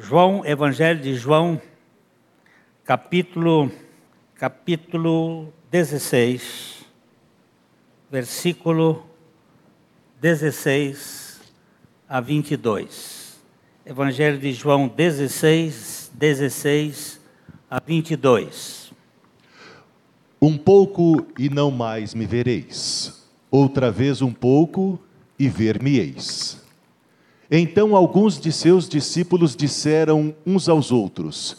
João, Evangelho de João, capítulo, capítulo 16, versículo 16 a 22. Evangelho de João 16, 16 a 22. Um pouco e não mais me vereis, outra vez um pouco e ver-me-eis. Então alguns de seus discípulos disseram uns aos outros: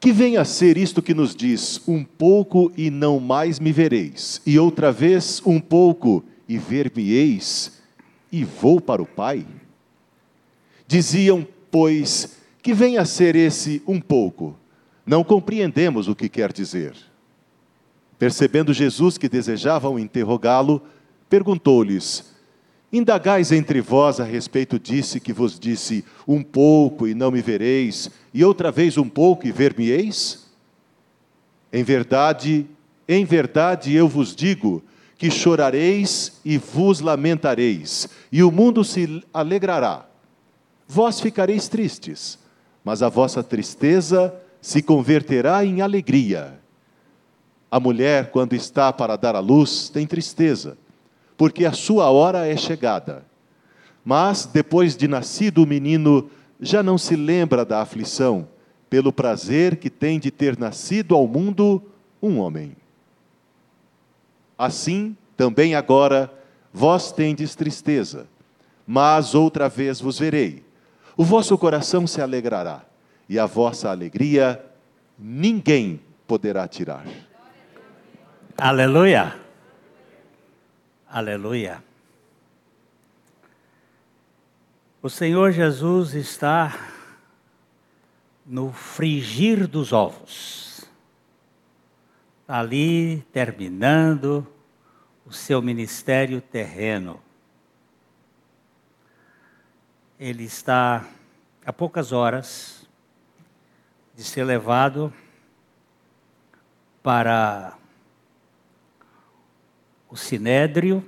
Que vem a ser isto que nos diz: Um pouco e não mais me vereis, e outra vez um pouco e ver-me-eis, e vou para o Pai? Diziam, pois, que vem a ser esse um pouco? Não compreendemos o que quer dizer. Percebendo Jesus que desejavam interrogá-lo, perguntou-lhes: Indagais entre vós a respeito disso que vos disse, um pouco e não me vereis, e outra vez um pouco e ver-me-eis? Em verdade, em verdade eu vos digo que chorareis e vos lamentareis, e o mundo se alegrará. Vós ficareis tristes, mas a vossa tristeza se converterá em alegria. A mulher, quando está para dar à luz, tem tristeza porque a sua hora é chegada. Mas, depois de nascido o menino, já não se lembra da aflição, pelo prazer que tem de ter nascido ao mundo um homem. Assim, também agora, vós tendes tristeza, mas outra vez vos verei. O vosso coração se alegrará, e a vossa alegria ninguém poderá tirar. Aleluia! Aleluia. O Senhor Jesus está no frigir dos ovos, ali terminando o seu ministério terreno. Ele está a poucas horas de ser levado para o sinédrio,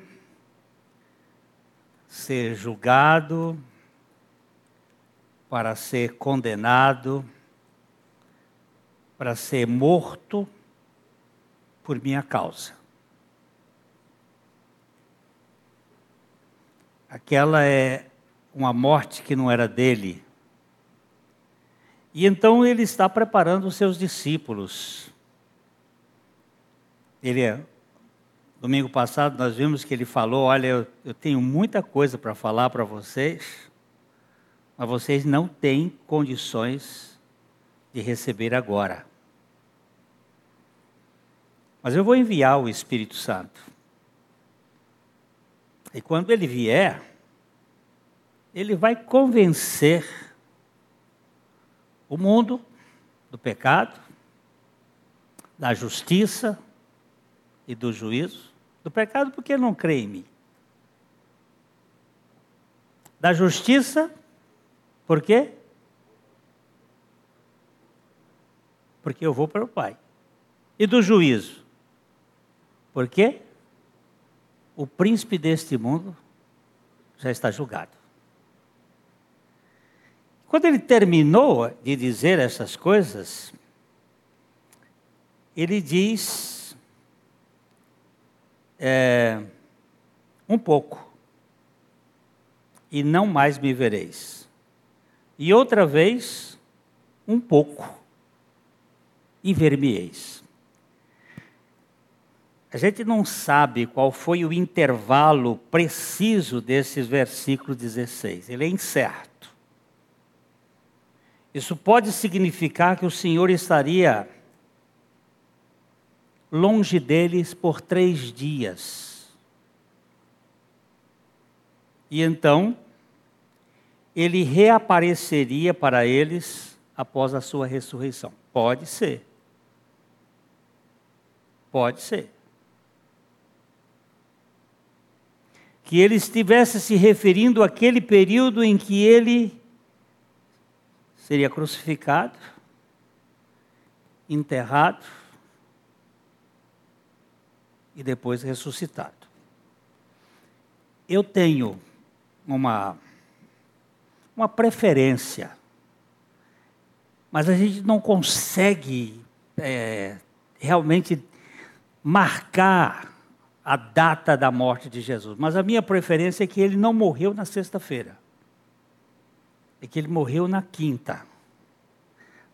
ser julgado, para ser condenado, para ser morto por minha causa. Aquela é uma morte que não era dele. E então ele está preparando os seus discípulos. Ele é Domingo passado nós vimos que ele falou: Olha, eu, eu tenho muita coisa para falar para vocês, mas vocês não têm condições de receber agora. Mas eu vou enviar o Espírito Santo. E quando ele vier, ele vai convencer o mundo do pecado, da justiça e do juízo do pecado porque não crê em mim. Da justiça, por quê? Porque eu vou para o Pai. E do juízo, por quê? O príncipe deste mundo já está julgado. Quando ele terminou de dizer essas coisas, ele diz é, um pouco, e não mais me vereis. E outra vez, um pouco, e ver-me-eis. A gente não sabe qual foi o intervalo preciso desses versículos 16, ele é incerto. Isso pode significar que o Senhor estaria longe deles por três dias. E então, ele reapareceria para eles após a sua ressurreição. Pode ser. Pode ser. Que ele estivesse se referindo àquele período em que ele seria crucificado, enterrado, e depois ressuscitado. Eu tenho uma, uma preferência mas a gente não consegue é, realmente marcar a data da morte de Jesus. Mas a minha preferência é que ele não morreu na sexta-feira. É que ele morreu na quinta.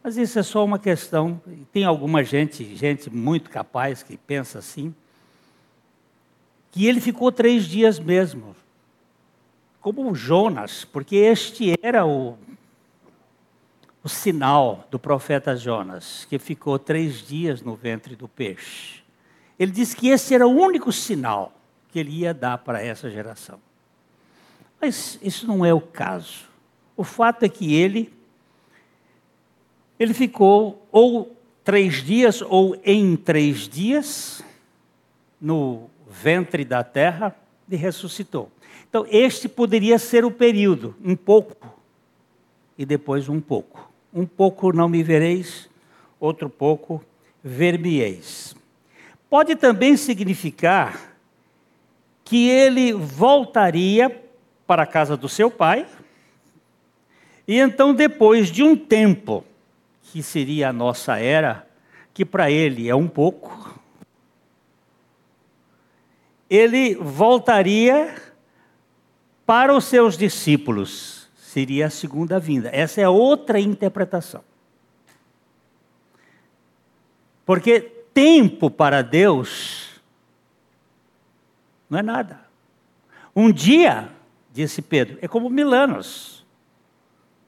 Mas isso é só uma questão. Tem alguma gente, gente muito capaz que pensa assim, que ele ficou três dias mesmo, como Jonas, porque este era o, o sinal do profeta Jonas, que ficou três dias no ventre do peixe. Ele disse que esse era o único sinal que ele ia dar para essa geração. Mas isso não é o caso. O fato é que ele, ele ficou ou três dias ou em três dias no ventre da terra e ressuscitou. Então, este poderia ser o período, um pouco e depois um pouco. Um pouco não me vereis, outro pouco ver-me-eis. Pode também significar que ele voltaria para a casa do seu pai, e então, depois de um tempo, que seria a nossa era, que para ele é um pouco, ele voltaria para os seus discípulos. Seria a segunda vinda. Essa é outra interpretação. Porque tempo para Deus não é nada. Um dia, disse Pedro, é como mil anos.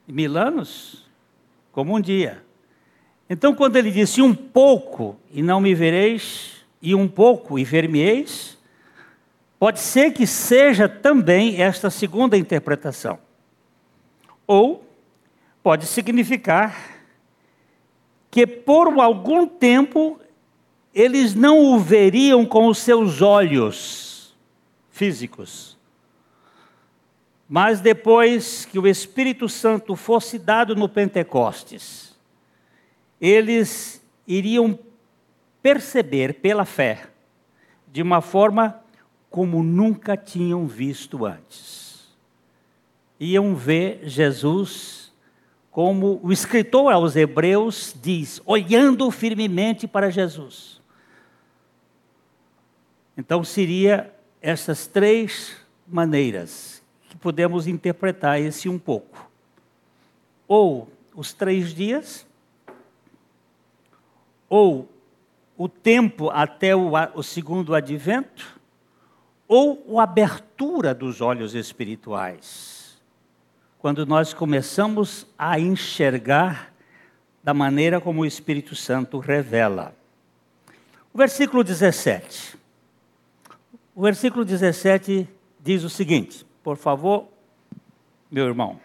Mil anos, como um dia. Então, quando ele disse um pouco e não me vereis, e um pouco e ver-me-eis, pode ser que seja também esta segunda interpretação. Ou pode significar que por algum tempo eles não o veriam com os seus olhos físicos. Mas depois que o Espírito Santo fosse dado no Pentecostes, eles iriam perceber pela fé, de uma forma como nunca tinham visto antes. Iam ver Jesus como o escritor aos Hebreus diz, olhando firmemente para Jesus. Então, seria essas três maneiras que podemos interpretar esse um pouco. Ou os três dias, ou o tempo até o, o segundo advento, ou a abertura dos olhos espirituais. Quando nós começamos a enxergar da maneira como o Espírito Santo revela. O versículo 17. O versículo 17 diz o seguinte, por favor, meu irmão.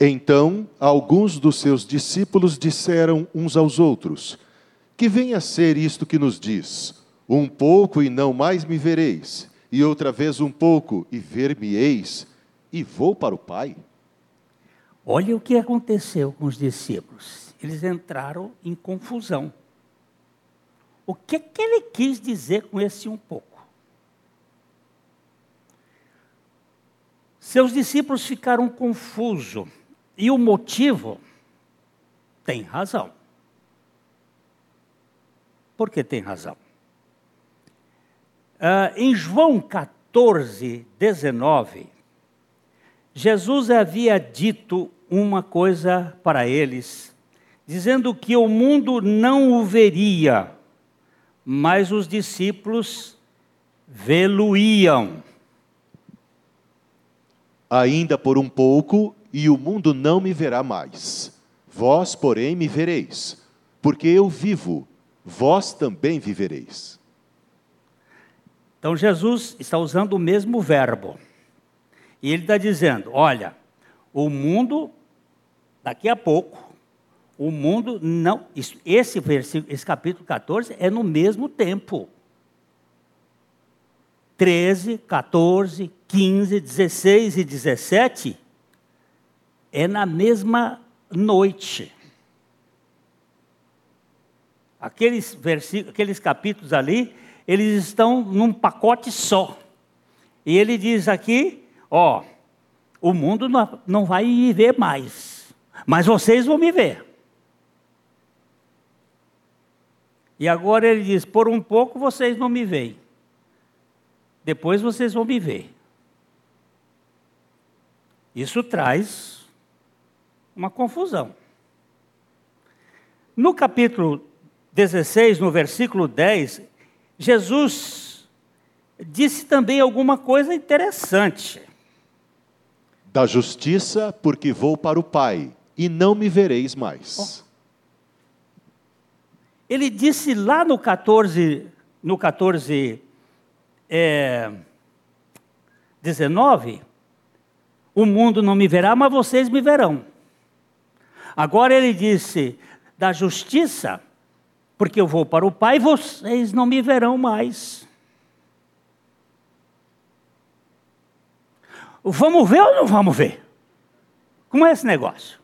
Então, alguns dos seus discípulos disseram uns aos outros: Que venha a ser isto que nos diz: Um pouco e não mais me vereis, e outra vez um pouco e ver-me-eis, e vou para o Pai? Olha o que aconteceu com os discípulos. Eles entraram em confusão. O que, que ele quis dizer com esse um pouco? Seus discípulos ficaram confusos. E o motivo tem razão. Por que tem razão? Uh, em João 14, 19, Jesus havia dito uma coisa para eles, dizendo que o mundo não o veria, mas os discípulos vê-lo-iam ainda por um pouco, e o mundo não me verá mais. Vós, porém, me vereis, porque eu vivo, vós também vivereis. Então Jesus está usando o mesmo verbo. E ele está dizendo: olha, o mundo, daqui a pouco, o mundo não. Esse, versículo, esse capítulo 14 é no mesmo tempo. 13, 14, 15, 16 e 17 é na mesma noite. Aqueles, versículos, aqueles capítulos ali, eles estão num pacote só. E ele diz aqui: ó, o mundo não, vai me ver mais, mas vocês vão me ver. E agora ele diz: por um pouco vocês não me veem, depois vocês vão me ver. Isso traz uma confusão. No capítulo 16, no versículo 10, Jesus disse também alguma coisa interessante. Da justiça, porque vou para o Pai, e não me vereis mais. Oh. Ele disse lá no 14, no 14, é, 19, o mundo não me verá, mas vocês me verão. Agora ele disse, da justiça, porque eu vou para o Pai, vocês não me verão mais. Vamos ver ou não vamos ver? Como é esse negócio?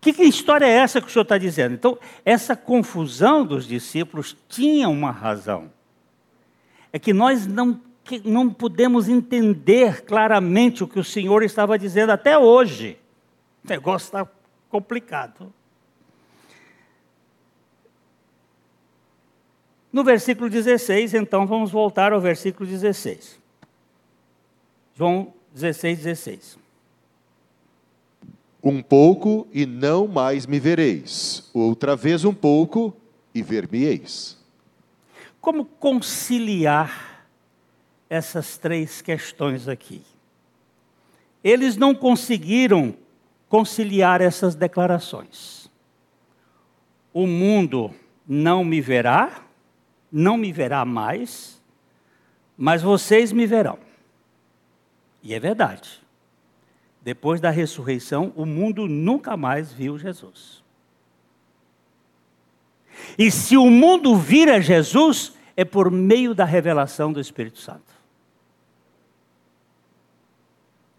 Que, que história é essa que o senhor está dizendo? Então, essa confusão dos discípulos tinha uma razão. É que nós não, que não podemos entender claramente o que o Senhor estava dizendo até hoje. O negócio está complicado. No versículo 16, então, vamos voltar ao versículo 16. João 16, 16. Um pouco e não mais me vereis. Outra vez um pouco e ver-me-eis. Como conciliar essas três questões aqui? Eles não conseguiram conciliar essas declarações. O mundo não me verá, não me verá mais, mas vocês me verão. E é verdade. Depois da ressurreição, o mundo nunca mais viu Jesus. E se o mundo vira Jesus, é por meio da revelação do Espírito Santo.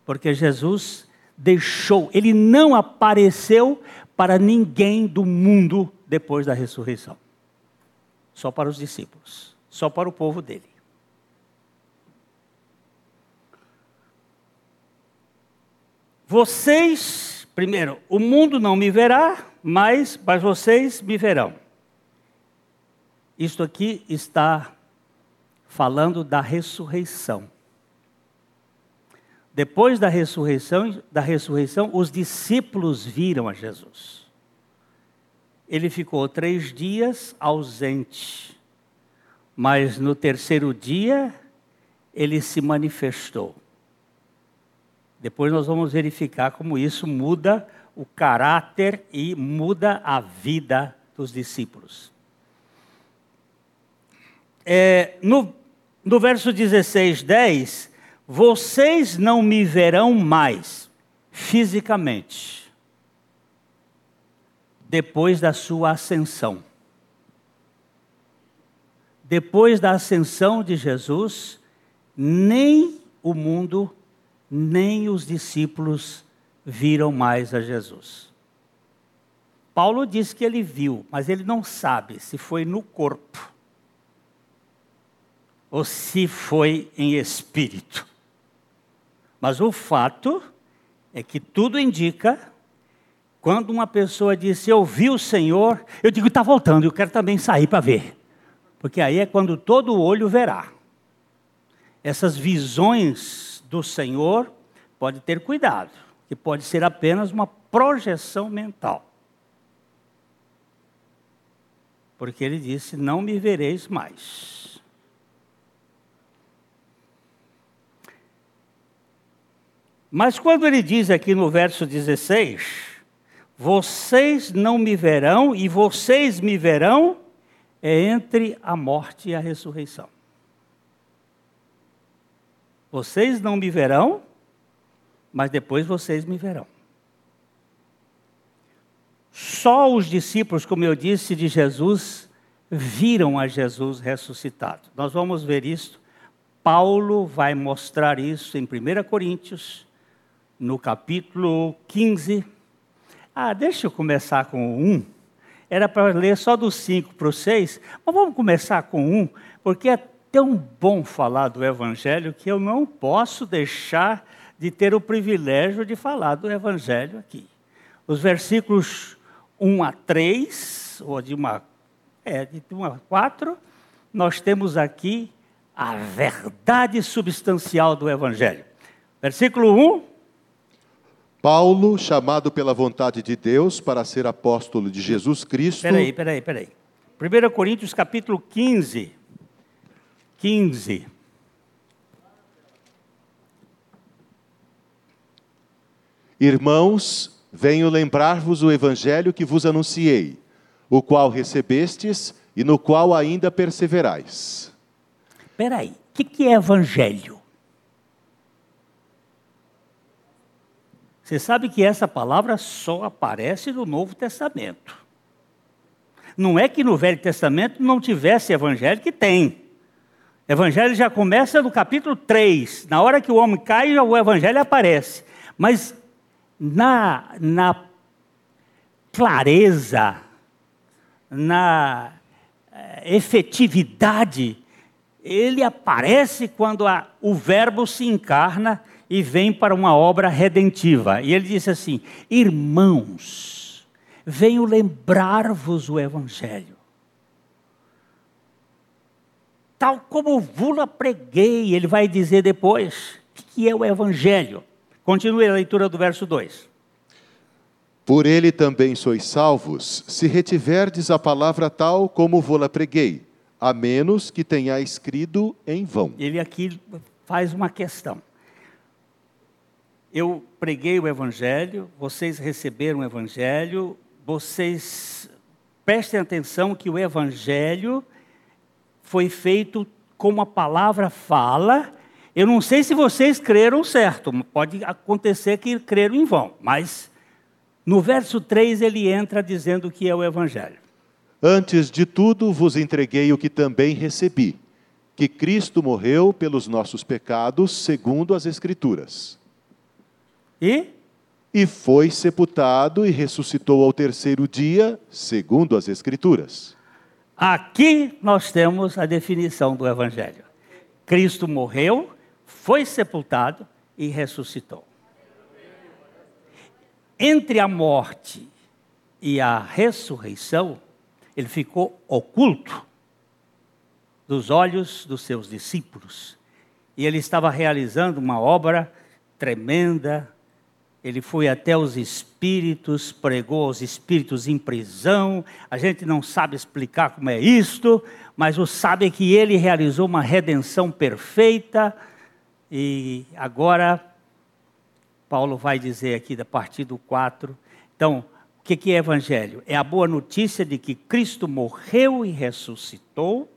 Porque Jesus deixou, ele não apareceu para ninguém do mundo depois da ressurreição. Só para os discípulos, só para o povo dele. Vocês, primeiro, o mundo não me verá, mas, mas vocês me verão. Isto aqui está falando da ressurreição. Depois da ressurreição, da ressurreição, os discípulos viram a Jesus. Ele ficou três dias ausente, mas no terceiro dia ele se manifestou. Depois nós vamos verificar como isso muda o caráter e muda a vida dos discípulos. É, no, no verso 16, 10, vocês não me verão mais fisicamente, depois da sua ascensão. Depois da ascensão de Jesus, nem o mundo nem os discípulos viram mais a Jesus. Paulo diz que ele viu, mas ele não sabe se foi no corpo ou se foi em espírito. Mas o fato é que tudo indica, quando uma pessoa diz, eu vi o Senhor, eu digo, está voltando, eu quero também sair para ver. Porque aí é quando todo olho verá. Essas visões do Senhor, pode ter cuidado, que pode ser apenas uma projeção mental. Porque ele disse: Não me vereis mais. Mas quando ele diz aqui no verso 16: Vocês não me verão e vocês me verão, é entre a morte e a ressurreição. Vocês não me verão, mas depois vocês me verão. Só os discípulos, como eu disse, de Jesus, viram a Jesus ressuscitado. Nós vamos ver isso. Paulo vai mostrar isso em 1 Coríntios, no capítulo 15. Ah, deixa eu começar com o 1. Era para ler só do 5 para o 6, mas vamos começar com um, porque é tão bom falar do Evangelho que eu não posso deixar de ter o privilégio de falar do Evangelho aqui. Os versículos 1 a 3 3, ou de uma, é, de uma 4, nós temos aqui a verdade substancial do Evangelho. Versículo 1. Paulo, chamado pela vontade de Deus para ser apóstolo de Jesus Cristo. Peraí, peraí, peraí. 1 Coríntios capítulo 15. 15. Irmãos, venho lembrar-vos o evangelho que vos anunciei, o qual recebestes e no qual ainda perseverais. Peraí, o que, que é evangelho? Você sabe que essa palavra só aparece no Novo Testamento. Não é que no Velho Testamento não tivesse evangelho, que tem. Evangelho já começa no capítulo 3. Na hora que o homem cai, o evangelho aparece. Mas na, na clareza, na eh, efetividade, ele aparece quando a, o Verbo se encarna e vem para uma obra redentiva. E ele disse assim: Irmãos, venho lembrar-vos o Evangelho. Tal como vula preguei, ele vai dizer depois que é o Evangelho. Continue a leitura do verso 2. Por ele também sois salvos, se retiverdes a palavra tal como vou-la preguei, a menos que tenha escrito em vão. Ele aqui faz uma questão eu preguei o Evangelho, vocês receberam o Evangelho, vocês prestem atenção que o Evangelho foi feito como a palavra fala. Eu não sei se vocês creram certo, pode acontecer que creram em vão, mas no verso 3 ele entra dizendo que é o Evangelho. Antes de tudo vos entreguei o que também recebi, que Cristo morreu pelos nossos pecados, segundo as Escrituras e? E foi sepultado e ressuscitou ao terceiro dia, segundo as Escrituras. Aqui nós temos a definição do Evangelho. Cristo morreu, foi sepultado e ressuscitou. Entre a morte e a ressurreição, ele ficou oculto dos olhos dos seus discípulos. E ele estava realizando uma obra tremenda, ele foi até os espíritos, pregou aos espíritos em prisão. A gente não sabe explicar como é isto, mas o sabe é que ele realizou uma redenção perfeita. E agora, Paulo vai dizer aqui, a partir do 4. Então, o que é evangelho? É a boa notícia de que Cristo morreu e ressuscitou,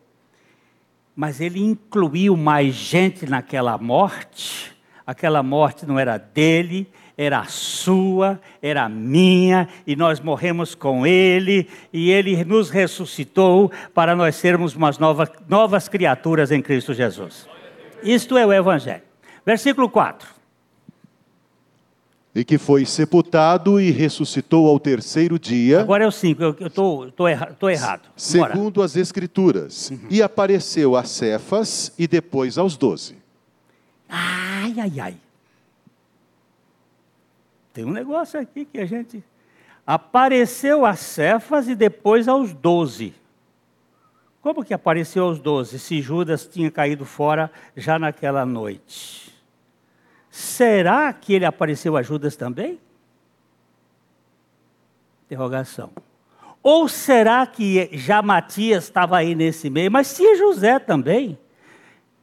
mas ele incluiu mais gente naquela morte. Aquela morte não era dele, era sua, era minha, e nós morremos com Ele, e Ele nos ressuscitou para nós sermos umas novas, novas criaturas em Cristo Jesus. Isto é o Evangelho. Versículo 4 e que foi sepultado e ressuscitou ao terceiro dia. Agora é o 5, eu estou erra, errado. Segundo as Escrituras. Uhum. E apareceu a Cefas e depois aos doze. Ai, ai, ai. Tem um negócio aqui que a gente. Apareceu a Cefas e depois aos doze. Como que apareceu aos doze, se Judas tinha caído fora já naquela noite? Será que ele apareceu a Judas também? Interrogação. Ou será que já Matias estava aí nesse meio, mas tinha José também?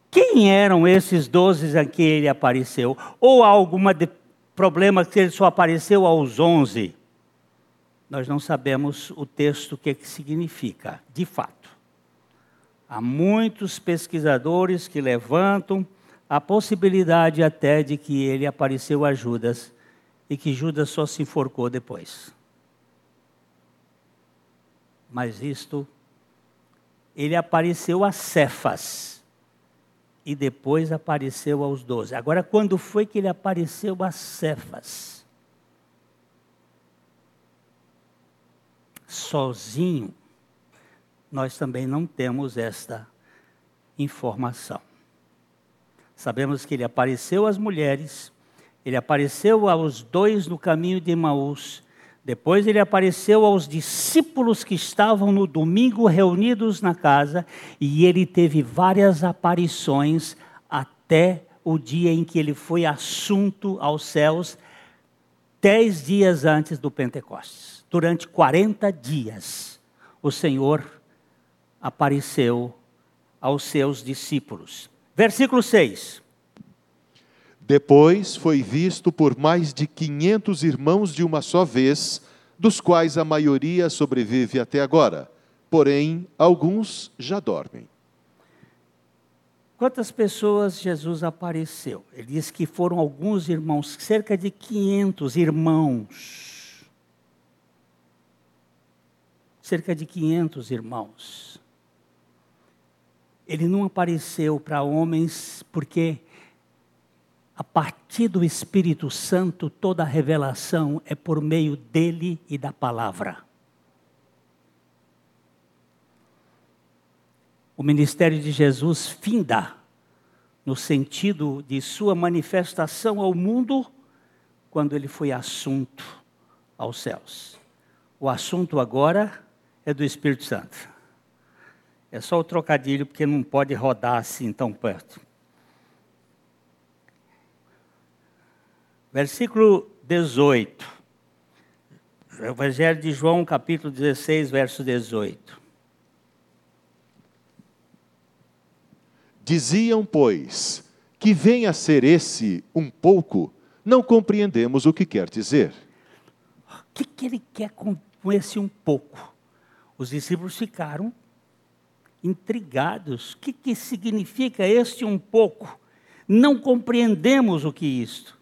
Quem eram esses doze a que ele apareceu? Ou alguma problema que ele só apareceu aos 11. Nós não sabemos o texto o que, que significa, de fato. Há muitos pesquisadores que levantam a possibilidade até de que ele apareceu a Judas e que Judas só se enforcou depois. Mas isto, ele apareceu a Cefas e depois apareceu aos doze. Agora, quando foi que ele apareceu a Cefas? Sozinho, nós também não temos esta informação. Sabemos que ele apareceu às mulheres, ele apareceu aos dois no caminho de Emaús, Depois ele apareceu aos discípulos que estavam no domingo reunidos na casa, e ele teve várias aparições até o dia em que ele foi assunto aos céus, dez dias antes do Pentecostes. Durante 40 dias, o Senhor apareceu aos seus discípulos. Versículo 6. Depois foi visto por mais de 500 irmãos de uma só vez, dos quais a maioria sobrevive até agora. Porém, alguns já dormem. Quantas pessoas Jesus apareceu? Ele diz que foram alguns irmãos, cerca de 500 irmãos. Cerca de 500 irmãos. Ele não apareceu para homens porque a partir do Espírito Santo, toda a revelação é por meio dele e da palavra. O ministério de Jesus finda no sentido de sua manifestação ao mundo quando ele foi assunto aos céus. O assunto agora é do Espírito Santo. É só o trocadilho porque não pode rodar assim tão perto. Versículo 18. Evangelho de João, capítulo 16, verso 18. Diziam, pois, que venha a ser esse um pouco, não compreendemos o que quer dizer. O que, que ele quer com esse um pouco? Os discípulos ficaram intrigados. O que, que significa este um pouco? Não compreendemos o que isto.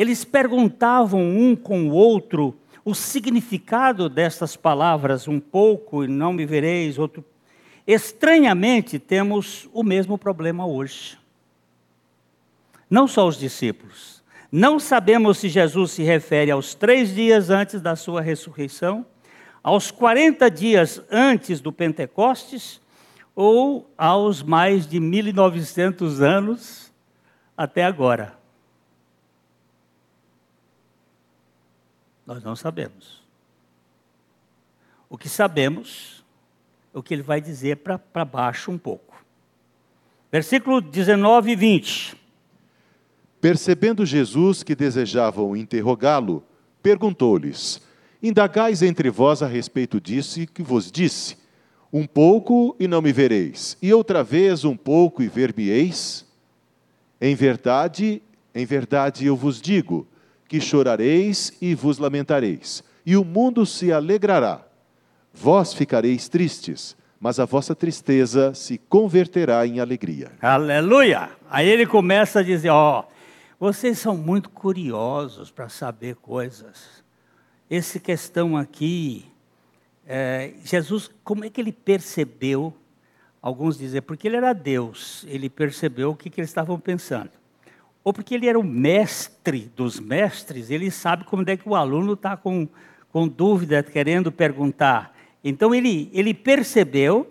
Eles perguntavam um com o outro o significado destas palavras, um pouco e não me vereis, outro. Estranhamente, temos o mesmo problema hoje. Não só os discípulos. Não sabemos se Jesus se refere aos três dias antes da sua ressurreição, aos 40 dias antes do Pentecostes, ou aos mais de 1900 anos até agora. Nós não sabemos. O que sabemos é o que ele vai dizer para baixo um pouco. Versículo 19 e 20. Percebendo Jesus que desejavam interrogá-lo, perguntou-lhes: Indagais entre vós a respeito disso que vos disse: Um pouco e não me vereis, e outra vez um pouco e ver-me-eis? Em verdade, em verdade eu vos digo: que chorareis e vos lamentareis, e o mundo se alegrará. Vós ficareis tristes, mas a vossa tristeza se converterá em alegria. Aleluia! Aí ele começa a dizer: Ó, vocês são muito curiosos para saber coisas. Essa questão aqui, é, Jesus, como é que ele percebeu? Alguns dizem, porque ele era Deus, ele percebeu o que, que eles estavam pensando ou porque ele era o mestre dos mestres, ele sabe como é que o aluno está com, com dúvida, querendo perguntar. Então ele, ele percebeu,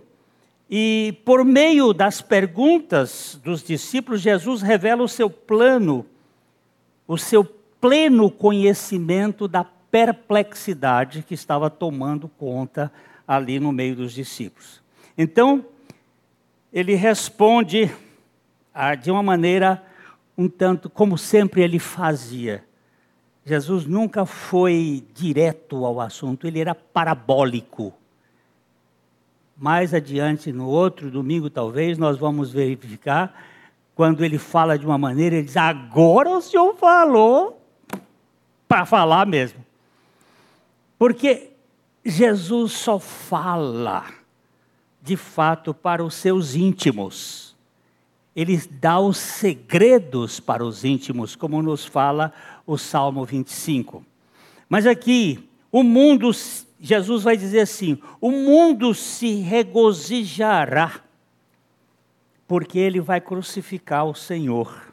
e por meio das perguntas dos discípulos, Jesus revela o seu plano, o seu pleno conhecimento da perplexidade que estava tomando conta ali no meio dos discípulos. Então, ele responde ah, de uma maneira um tanto como sempre ele fazia. Jesus nunca foi direto ao assunto, ele era parabólico. Mais adiante, no outro domingo, talvez, nós vamos verificar, quando ele fala de uma maneira, ele diz: Agora o senhor falou, para falar mesmo. Porque Jesus só fala, de fato, para os seus íntimos ele dá os segredos para os íntimos, como nos fala o Salmo 25. Mas aqui, o mundo, Jesus vai dizer assim: o mundo se regozijará, porque ele vai crucificar o Senhor.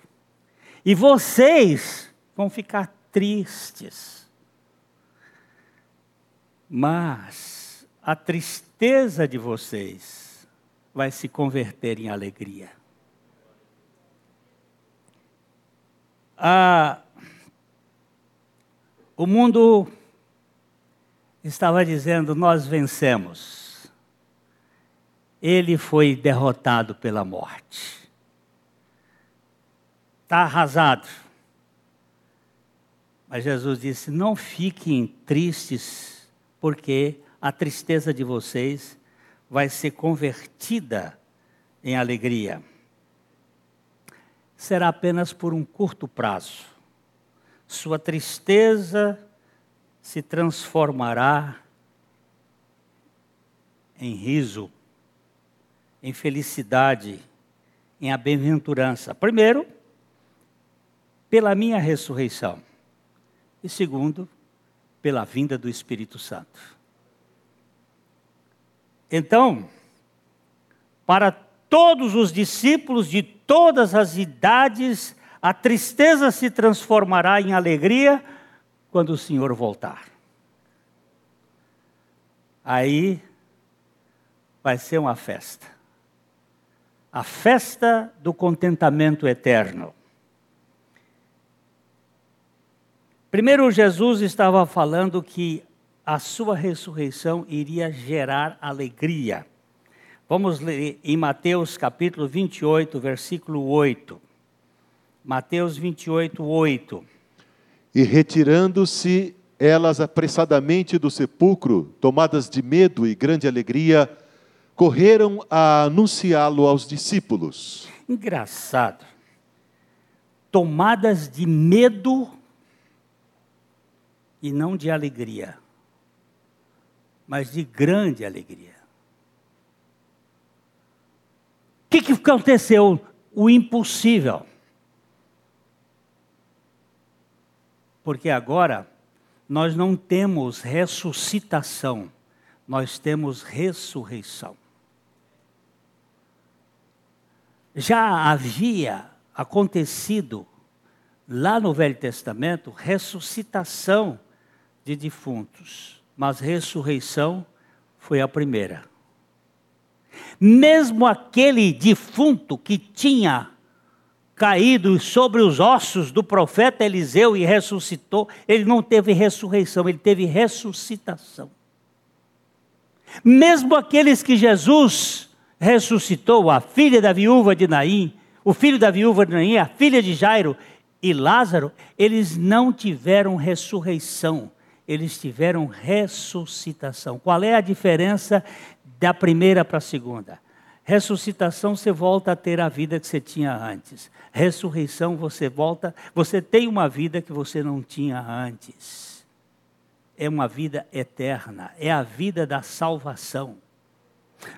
E vocês vão ficar tristes. Mas a tristeza de vocês vai se converter em alegria. Ah, o mundo estava dizendo: Nós vencemos. Ele foi derrotado pela morte. Está arrasado. Mas Jesus disse: Não fiquem tristes, porque a tristeza de vocês vai ser convertida em alegria. Será apenas por um curto prazo. Sua tristeza se transformará em riso, em felicidade, em bem-aventurança. Primeiro, pela minha ressurreição. E segundo, pela vinda do Espírito Santo. Então, para todos os discípulos de todas as idades, a tristeza se transformará em alegria quando o Senhor voltar. Aí vai ser uma festa. A festa do contentamento eterno. Primeiro, Jesus estava falando que a sua ressurreição iria gerar alegria. Vamos ler em Mateus capítulo 28, versículo 8. Mateus 28, 8. E retirando-se elas apressadamente do sepulcro, tomadas de medo e grande alegria, correram a anunciá-lo aos discípulos. Engraçado. Tomadas de medo e não de alegria mas de grande alegria. O que, que aconteceu? O impossível. Porque agora nós não temos ressuscitação, nós temos ressurreição. Já havia acontecido lá no Velho Testamento ressuscitação de defuntos mas ressurreição foi a primeira. Mesmo aquele defunto que tinha caído sobre os ossos do profeta Eliseu e ressuscitou, ele não teve ressurreição, ele teve ressuscitação. Mesmo aqueles que Jesus ressuscitou, a filha da viúva de Naim, o filho da viúva de Naim, a filha de Jairo e Lázaro, eles não tiveram ressurreição eles tiveram ressuscitação. Qual é a diferença da primeira para a segunda? Ressuscitação você volta a ter a vida que você tinha antes. Ressurreição você volta, você tem uma vida que você não tinha antes. É uma vida eterna, é a vida da salvação.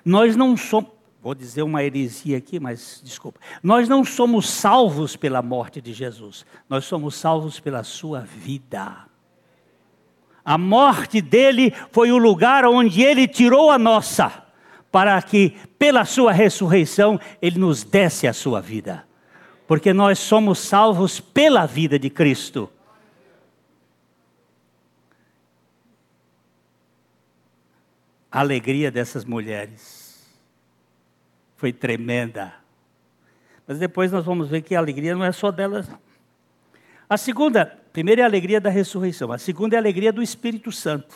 Nós não somos, vou dizer uma heresia aqui, mas desculpa. Nós não somos salvos pela morte de Jesus. Nós somos salvos pela sua vida. A morte dele foi o lugar onde ele tirou a nossa, para que, pela sua ressurreição, ele nos desse a sua vida. Porque nós somos salvos pela vida de Cristo. A alegria dessas mulheres foi tremenda. Mas depois nós vamos ver que a alegria não é só delas. A segunda primeira é a alegria da ressurreição, a segunda é a alegria do Espírito Santo.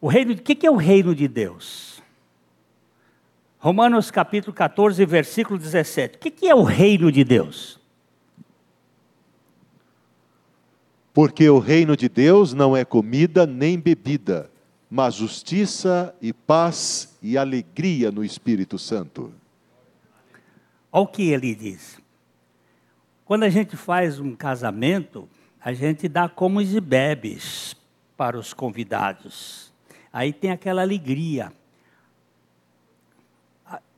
O reino, o que é o reino de Deus? Romanos capítulo 14, versículo 17. O que é o reino de Deus? Porque o reino de Deus não é comida nem bebida, mas justiça e paz e alegria no Espírito Santo. Olha o que ele diz. Quando a gente faz um casamento, a gente dá comes e bebes para os convidados. Aí tem aquela alegria.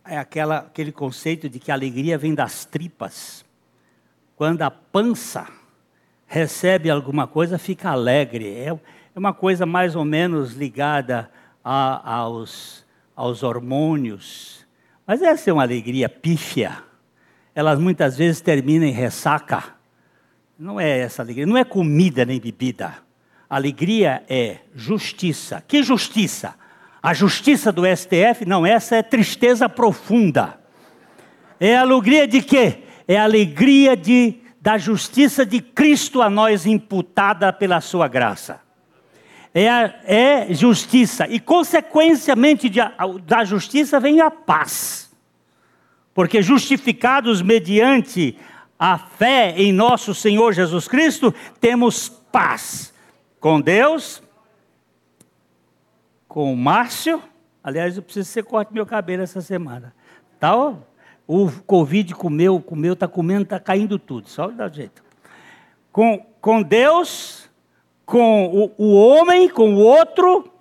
É aquela, aquele conceito de que a alegria vem das tripas. Quando a pança recebe alguma coisa, fica alegre. É, é uma coisa mais ou menos ligada a, aos, aos hormônios. Mas essa é uma alegria pífia elas muitas vezes terminam em ressaca. Não é essa alegria, não é comida nem bebida. Alegria é justiça. Que justiça? A justiça do STF? Não, essa é tristeza profunda. É alegria de quê? É alegria de da justiça de Cristo a nós imputada pela sua graça. É, a, é justiça, e consequentemente de, da justiça vem a paz. Porque justificados mediante a fé em nosso Senhor Jesus Cristo, temos paz com Deus, com o Márcio. Aliás, eu preciso que você corte meu cabelo essa semana. Tá, ó, o Covid comeu, comeu, está comendo, está caindo tudo. Só dá jeito. Com, com Deus, com o, o homem, com o outro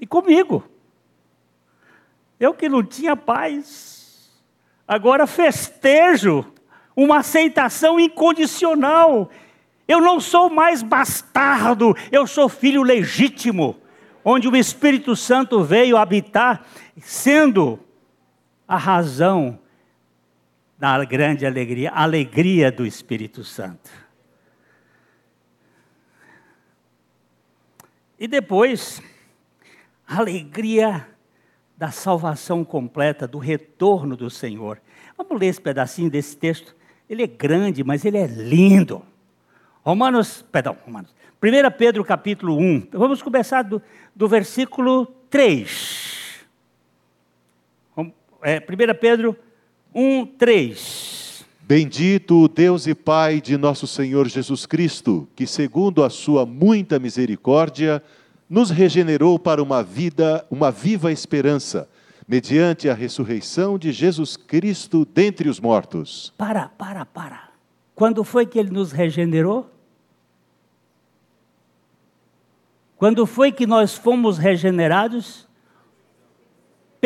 e comigo. Eu que não tinha paz, agora festejo uma aceitação incondicional. Eu não sou mais bastardo, eu sou filho legítimo, onde o Espírito Santo veio habitar, sendo a razão da grande alegria, a alegria do Espírito Santo. E depois, alegria da salvação completa, do retorno do Senhor. Vamos ler esse pedacinho desse texto. Ele é grande, mas ele é lindo. Romanos, perdão, Romanos. 1 Pedro capítulo 1. Vamos começar do, do versículo 3 é, 1 Pedro 1, 3. Bendito o Deus e Pai de nosso Senhor Jesus Cristo, que, segundo a sua muita misericórdia, nos regenerou para uma vida, uma viva esperança, mediante a ressurreição de Jesus Cristo dentre os mortos. Para, para, para. Quando foi que ele nos regenerou? Quando foi que nós fomos regenerados?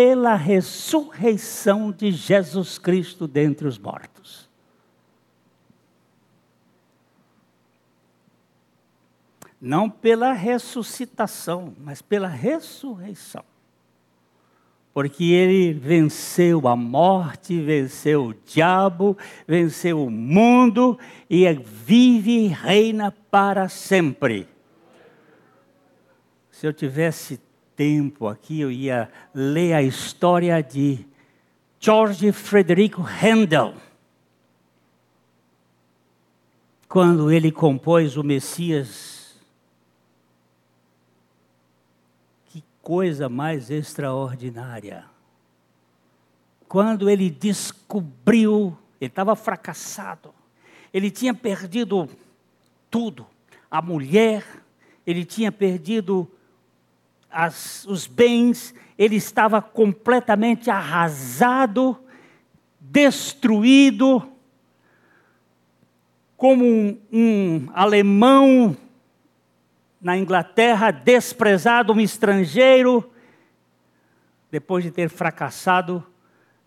pela ressurreição de Jesus Cristo dentre os mortos. Não pela ressuscitação, mas pela ressurreição. Porque ele venceu a morte, venceu o diabo, venceu o mundo e vive e reina para sempre. Se eu tivesse tempo aqui, eu ia ler a história de George Frederico Handel. Quando ele compôs o Messias. Que coisa mais extraordinária. Quando ele descobriu, ele estava fracassado, ele tinha perdido tudo, a mulher, ele tinha perdido as, os bens, ele estava completamente arrasado, destruído, como um, um alemão na Inglaterra, desprezado, um estrangeiro, depois de ter fracassado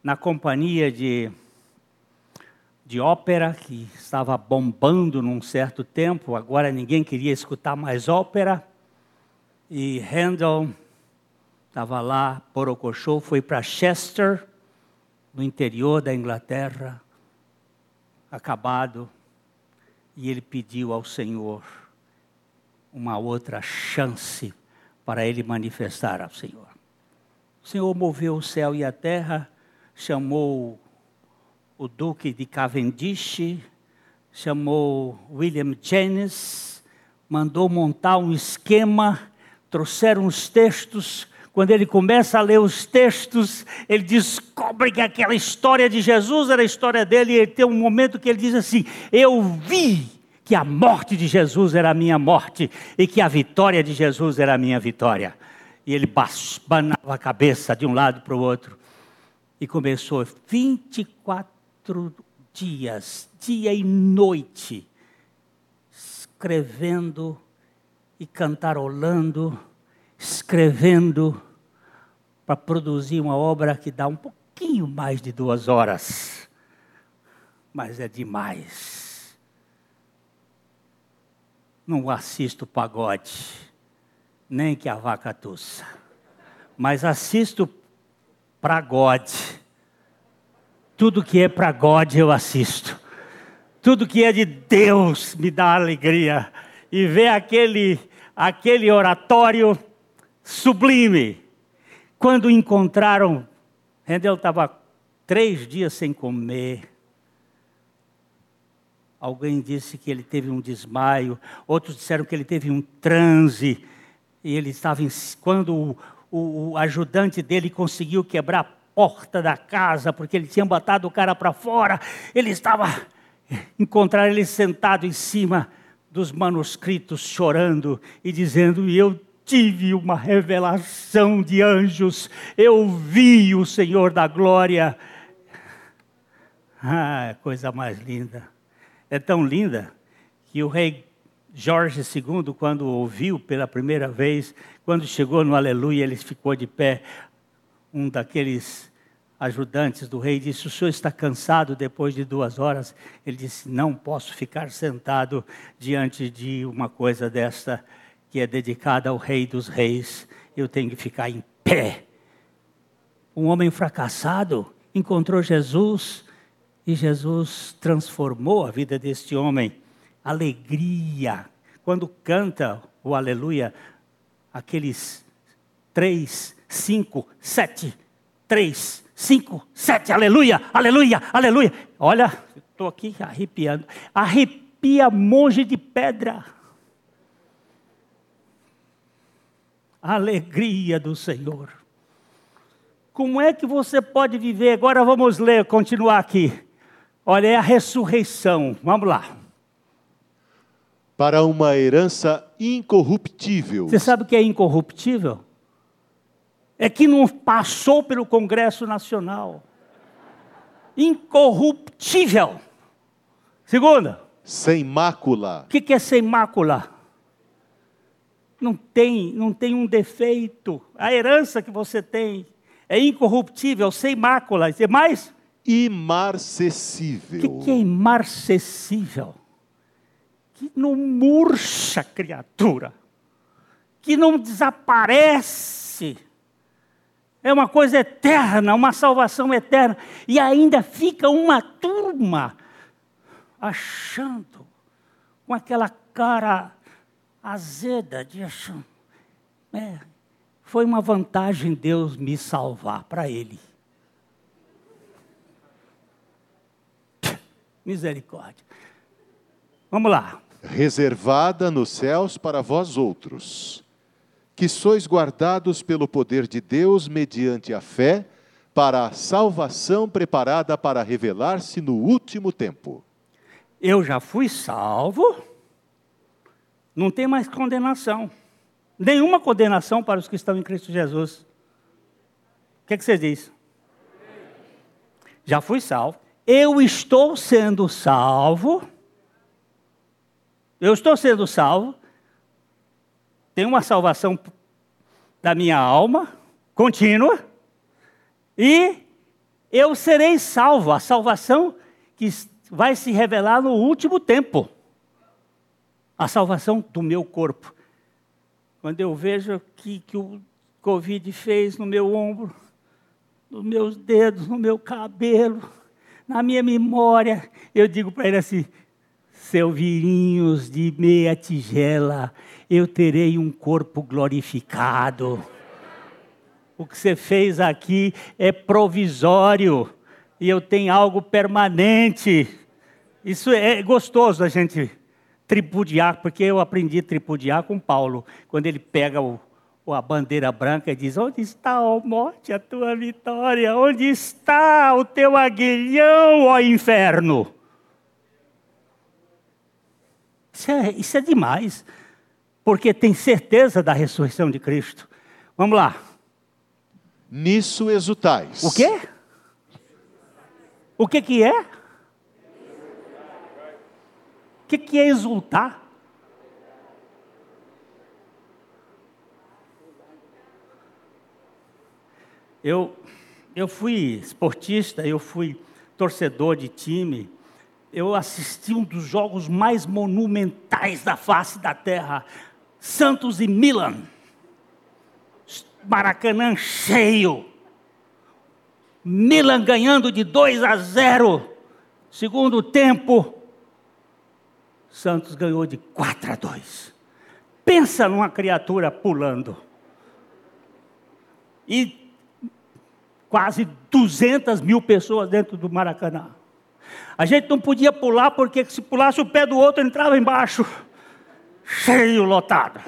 na companhia de, de ópera, que estava bombando num certo tempo, agora ninguém queria escutar mais ópera. E Handel estava lá, Porocochô, foi para Chester, no interior da Inglaterra, acabado, e ele pediu ao Senhor uma outra chance para ele manifestar ao Senhor. O Senhor moveu o céu e a terra, chamou o Duque de Cavendish, chamou William Jennings, mandou montar um esquema trouxeram os textos. Quando ele começa a ler os textos, ele descobre que aquela história de Jesus era a história dele, e ele tem um momento que ele diz assim: Eu vi que a morte de Jesus era a minha morte e que a vitória de Jesus era a minha vitória. E ele banava a cabeça de um lado para o outro. E começou 24 dias, dia e noite, escrevendo e cantarolando, escrevendo, para produzir uma obra que dá um pouquinho mais de duas horas. Mas é demais. Não assisto pagode, nem que a vaca tussa. Mas assisto para God. Tudo que é para God eu assisto. Tudo que é de Deus me dá alegria. E ver aquele aquele oratório sublime. Quando encontraram, Rendel estava três dias sem comer. Alguém disse que ele teve um desmaio, outros disseram que ele teve um transe. E ele estava em, quando o, o, o ajudante dele conseguiu quebrar a porta da casa, porque ele tinha botado o cara para fora, ele estava encontrar ele sentado em cima dos manuscritos, chorando e dizendo: E eu tive uma revelação de anjos, eu vi o Senhor da glória. Ah, coisa mais linda. É tão linda que o rei Jorge II, quando ouviu pela primeira vez, quando chegou no Aleluia, ele ficou de pé. Um daqueles ajudantes do rei disse: O senhor está cansado depois de duas horas? Ele disse: Não posso ficar sentado diante de uma coisa desta que é dedicada ao Rei dos Reis. Eu tenho que ficar em pé. Um homem fracassado encontrou Jesus e Jesus transformou a vida deste homem. Alegria. Quando canta o aleluia, aqueles três, cinco, sete, três, cinco, sete, aleluia, aleluia, aleluia. Olha, estou aqui arrepiando. Arrepia monge de pedra. Alegria do Senhor. Como é que você pode viver? Agora vamos ler, continuar aqui. Olha, é a ressurreição. Vamos lá. Para uma herança incorruptível. Você sabe o que é incorruptível? é que não passou pelo Congresso Nacional. Incorruptível. Segunda. Sem mácula. O que, que é sem mácula? Não tem, não tem um defeito. A herança que você tem é incorruptível, sem mácula. E mais? Imarcessível. O que, é imarcessível? Que não murcha criatura. Que não desaparece é uma coisa eterna, uma salvação eterna. E ainda fica uma turma achando, com aquela cara azeda de achando. É, foi uma vantagem Deus me salvar para Ele. Misericórdia. Vamos lá. Reservada nos céus para vós outros que sois guardados pelo poder de Deus mediante a fé, para a salvação preparada para revelar-se no último tempo. Eu já fui salvo, não tem mais condenação. Nenhuma condenação para os que estão em Cristo Jesus. O que, é que você diz? Já fui salvo. Eu estou sendo salvo. Eu estou sendo salvo tem uma salvação da minha alma contínua e eu serei salvo, a salvação que vai se revelar no último tempo. A salvação do meu corpo. Quando eu vejo que, que o Covid fez no meu ombro, nos meus dedos, no meu cabelo, na minha memória, eu digo para ele assim: Selvirinhos de meia tigela, eu terei um corpo glorificado. O que você fez aqui é provisório e eu tenho algo permanente. Isso é gostoso a gente tripudiar, porque eu aprendi a tripudiar com Paulo, quando ele pega o, a bandeira branca e diz: Onde está, ó morte, a tua vitória? Onde está o teu aguilhão, ó inferno? Isso é, isso é demais porque tem certeza da ressurreição de Cristo. Vamos lá. Nisso exultais. O quê? O que que é? O que que é exultar? Eu, eu fui esportista, eu fui torcedor de time, eu assisti um dos jogos mais monumentais da face da terra, Santos e Milan. Maracanã cheio. Milan ganhando de 2 a 0. Segundo tempo, Santos ganhou de 4 a 2. Pensa numa criatura pulando. E quase 200 mil pessoas dentro do Maracanã. A gente não podia pular porque se pulasse o pé do outro entrava embaixo, cheio, lotado.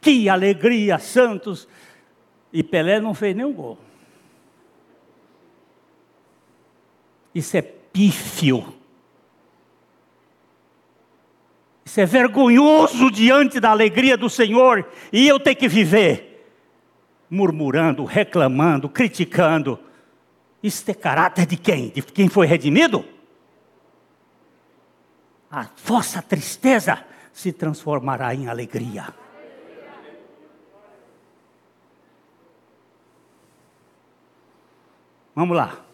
Que alegria, Santos! E Pelé não fez nenhum gol. Isso é pífio. Isso é vergonhoso diante da alegria do Senhor e eu ter que viver murmurando, reclamando, criticando. Isso é caráter de quem? De quem foi redimido? A vossa tristeza se transformará em alegria. Vamos lá.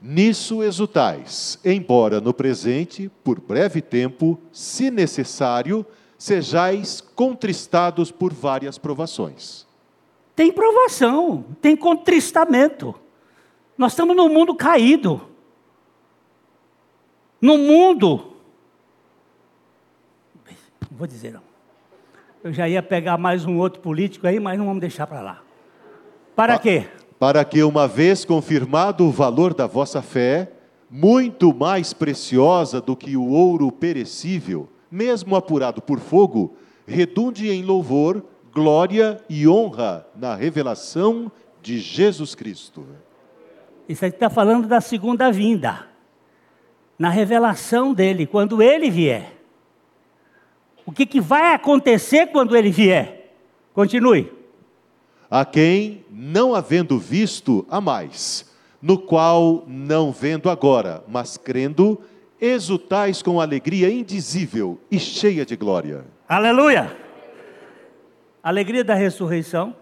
Nisso exultais, embora no presente, por breve tempo, se necessário, sejais contristados por várias provações. Tem provação, tem contristamento. Nós estamos num mundo caído. No mundo. Não vou dizer não. Eu já ia pegar mais um outro político aí, mas não vamos deixar para lá. Para quê? para que, uma vez confirmado o valor da vossa fé, muito mais preciosa do que o ouro perecível, mesmo apurado por fogo, redunde em louvor, glória e honra na revelação de Jesus Cristo. Isso aqui está falando da segunda vinda, na revelação dele, quando ele vier. O que, que vai acontecer quando ele vier? Continue a quem, não havendo visto, a mais, no qual, não vendo agora, mas crendo, exultais com alegria indizível e cheia de glória. Aleluia! Alegria da ressurreição,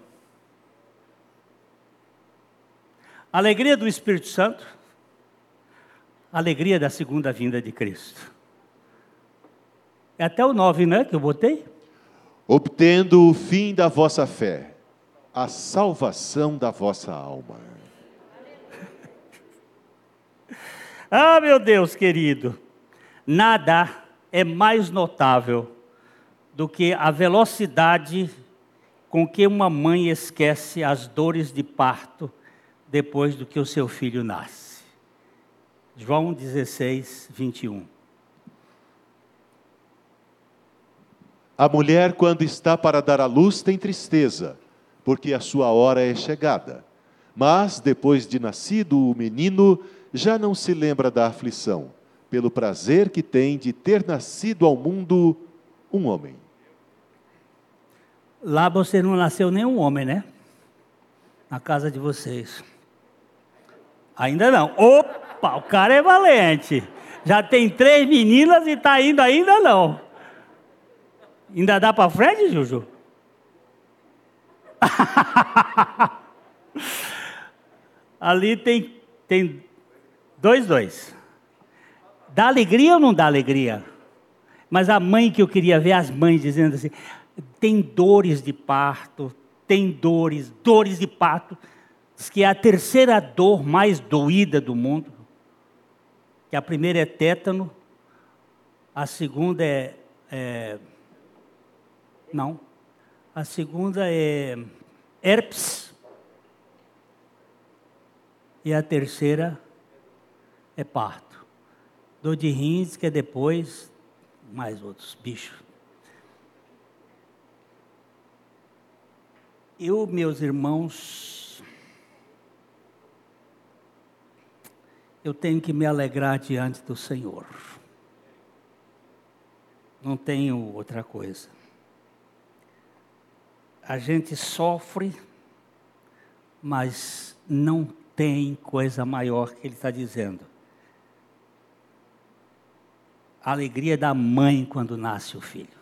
alegria do Espírito Santo, alegria da segunda vinda de Cristo. É até o 9, né, que eu botei? Obtendo o fim da vossa fé a salvação da vossa alma. ah, meu Deus querido, nada é mais notável do que a velocidade com que uma mãe esquece as dores de parto depois do que o seu filho nasce. João 16, 21. A mulher, quando está para dar à luz, tem tristeza porque a sua hora é chegada. Mas, depois de nascido o menino, já não se lembra da aflição, pelo prazer que tem de ter nascido ao mundo um homem. Lá você não nasceu nenhum homem, né? Na casa de vocês. Ainda não. Opa, o cara é valente. Já tem três meninas e está indo ainda não. Ainda dá para frente, Juju? Ali tem, tem dois, dois. Dá alegria ou não dá alegria? Mas a mãe que eu queria ver, as mães dizendo assim: tem dores de parto, tem dores, dores de parto. Que é a terceira dor mais doída do mundo. Que a primeira é tétano, a segunda é, é não, a segunda é herpes. E a terceira é parto. Dor de rins, que é depois, mais outros bichos. Eu, meus irmãos, eu tenho que me alegrar diante do Senhor. Não tenho outra coisa a gente sofre, mas não tem coisa maior que ele está dizendo. A alegria da mãe quando nasce o filho.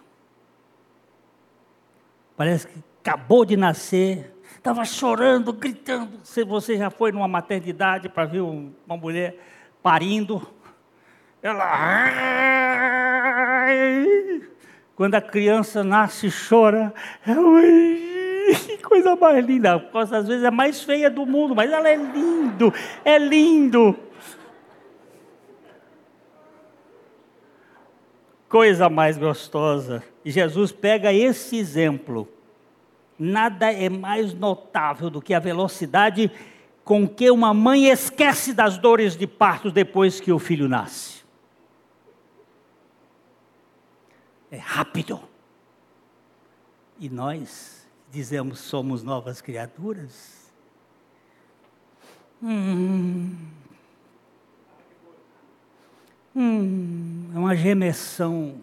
Parece que acabou de nascer, estava chorando, gritando. Se você já foi numa maternidade para ver uma mulher parindo, ela. Quando a criança nasce chora, é que coisa mais linda. Coisa às vezes é mais feia do mundo, mas ela é lindo, é lindo. Coisa mais gostosa. E Jesus pega esse exemplo. Nada é mais notável do que a velocidade com que uma mãe esquece das dores de parto depois que o filho nasce. É rápido. E nós dizemos somos novas criaturas. Hum. Hum, é uma gemessão.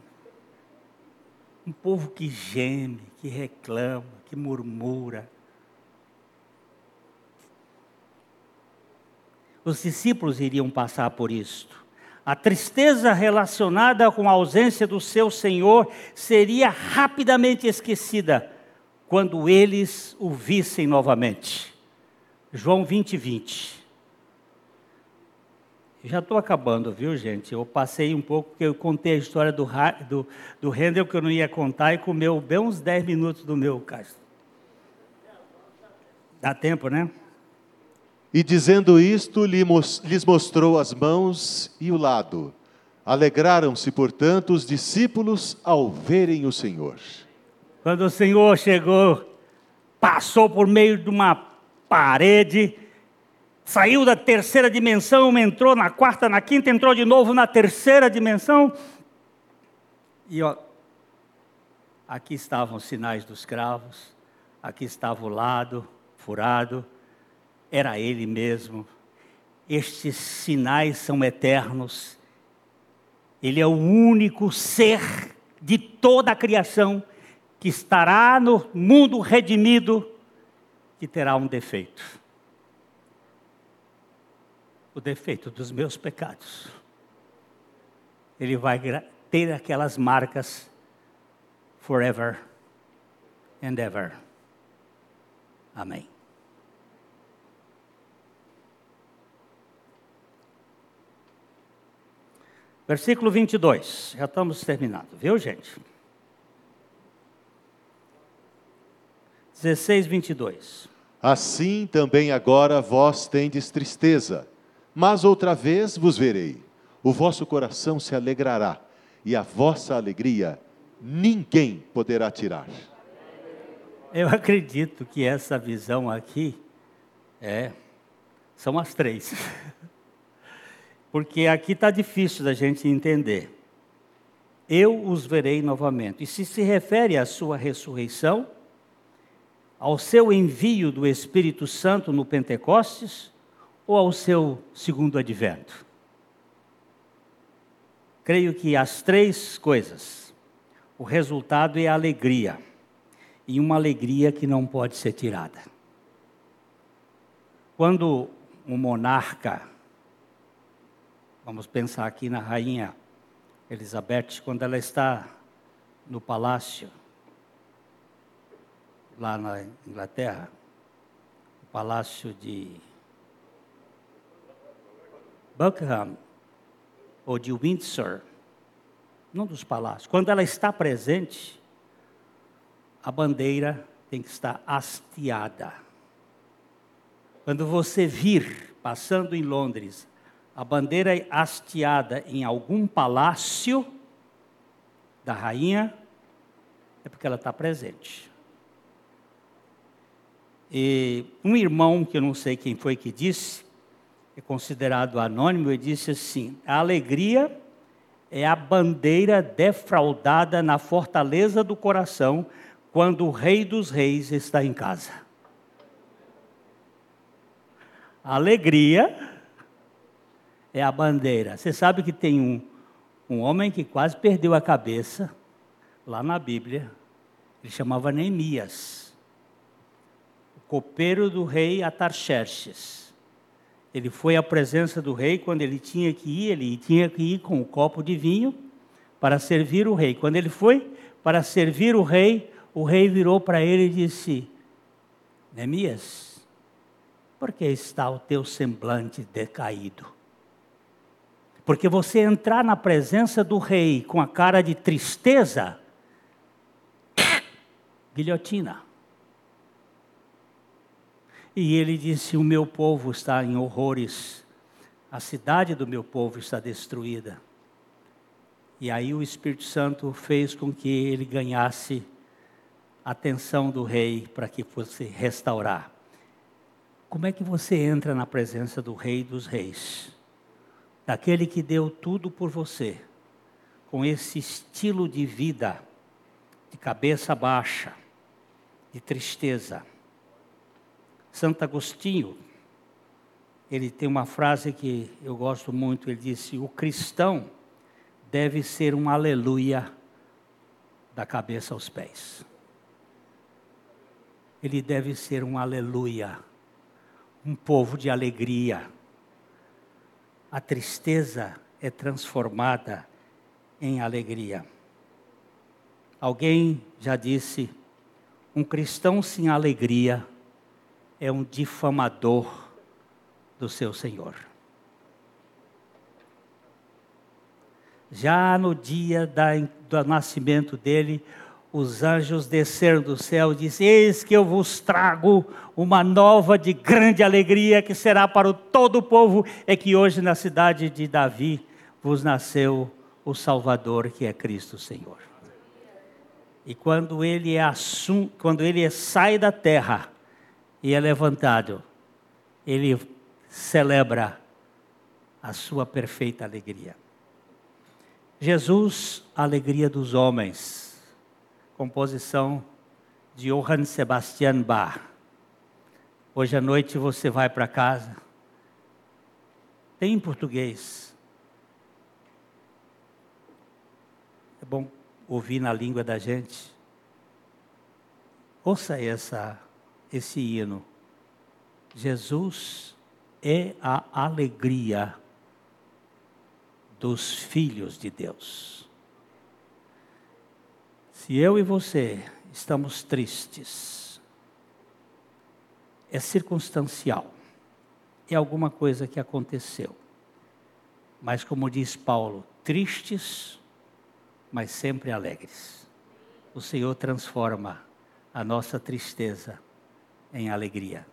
Um povo que geme, que reclama, que murmura. Os discípulos iriam passar por isto. A tristeza relacionada com a ausência do seu Senhor seria rapidamente esquecida quando eles o vissem novamente. João 20, 20. Já estou acabando, viu, gente? Eu passei um pouco, porque eu contei a história do, do, do Handel que eu não ia contar e comeu bem uns 10 minutos do meu caso. Dá tempo, né? E dizendo isto, lhes mostrou as mãos e o lado. Alegraram-se, portanto, os discípulos ao verem o Senhor. Quando o Senhor chegou, passou por meio de uma parede, saiu da terceira dimensão, entrou na quarta, na quinta, entrou de novo na terceira dimensão. E ó, aqui estavam os sinais dos cravos, aqui estava o lado furado, era Ele mesmo. Estes sinais são eternos. Ele é o único ser de toda a criação que estará no mundo redimido que terá um defeito. O defeito dos meus pecados. Ele vai ter aquelas marcas forever and ever. Amém. Versículo 22, já estamos terminando, viu gente? 16, 22. Assim também agora vós tendes tristeza, mas outra vez vos verei. O vosso coração se alegrará, e a vossa alegria ninguém poderá tirar. Eu acredito que essa visão aqui é são as três. porque aqui está difícil da gente entender. Eu os verei novamente. E se se refere à sua ressurreição, ao seu envio do Espírito Santo no Pentecostes ou ao seu segundo advento? Creio que as três coisas. O resultado é a alegria, e uma alegria que não pode ser tirada. Quando um monarca Vamos pensar aqui na rainha Elizabeth, quando ela está no palácio, lá na Inglaterra, o palácio de Buckingham, ou de Windsor, num dos palácios. Quando ela está presente, a bandeira tem que estar hasteada. Quando você vir passando em Londres a bandeira é hasteada em algum palácio da rainha, é porque ela está presente. E um irmão, que eu não sei quem foi que disse, é considerado anônimo, ele disse assim: a alegria é a bandeira defraudada na fortaleza do coração quando o Rei dos Reis está em casa. A alegria é a bandeira. Você sabe que tem um, um homem que quase perdeu a cabeça lá na Bíblia. Ele chamava Neemias, o copeiro do rei Atarxerxes. Ele foi à presença do rei quando ele tinha que ir, ele tinha que ir com um copo de vinho para servir o rei. Quando ele foi para servir o rei, o rei virou para ele e disse: Neemias, por que está o teu semblante decaído? Porque você entrar na presença do rei com a cara de tristeza, guilhotina. E ele disse: O meu povo está em horrores, a cidade do meu povo está destruída. E aí o Espírito Santo fez com que ele ganhasse a atenção do rei para que fosse restaurar. como é que você entra na presença do Rei dos Reis? Daquele que deu tudo por você, com esse estilo de vida, de cabeça baixa, de tristeza. Santo Agostinho, ele tem uma frase que eu gosto muito, ele disse: "O cristão deve ser um aleluia da cabeça aos pés. Ele deve ser um aleluia, um povo de alegria. A tristeza é transformada em alegria. Alguém já disse: um cristão sem alegria é um difamador do seu Senhor. Já no dia da, do nascimento dele, os anjos desceram do céu e disseram: Eis que eu vos trago uma nova de grande alegria, que será para todo o povo, é que hoje na cidade de Davi vos nasceu o Salvador, que é Cristo Senhor. E quando ele, é assum, quando ele sai da terra e é levantado, ele celebra a sua perfeita alegria. Jesus, a alegria dos homens, composição de Johann Sebastian Bach. Hoje à noite você vai para casa, tem em português. É bom ouvir na língua da gente. Ouça essa, esse hino. Jesus é a alegria dos filhos de Deus. Se eu e você estamos tristes, é circunstancial, é alguma coisa que aconteceu. Mas, como diz Paulo, tristes, mas sempre alegres. O Senhor transforma a nossa tristeza em alegria.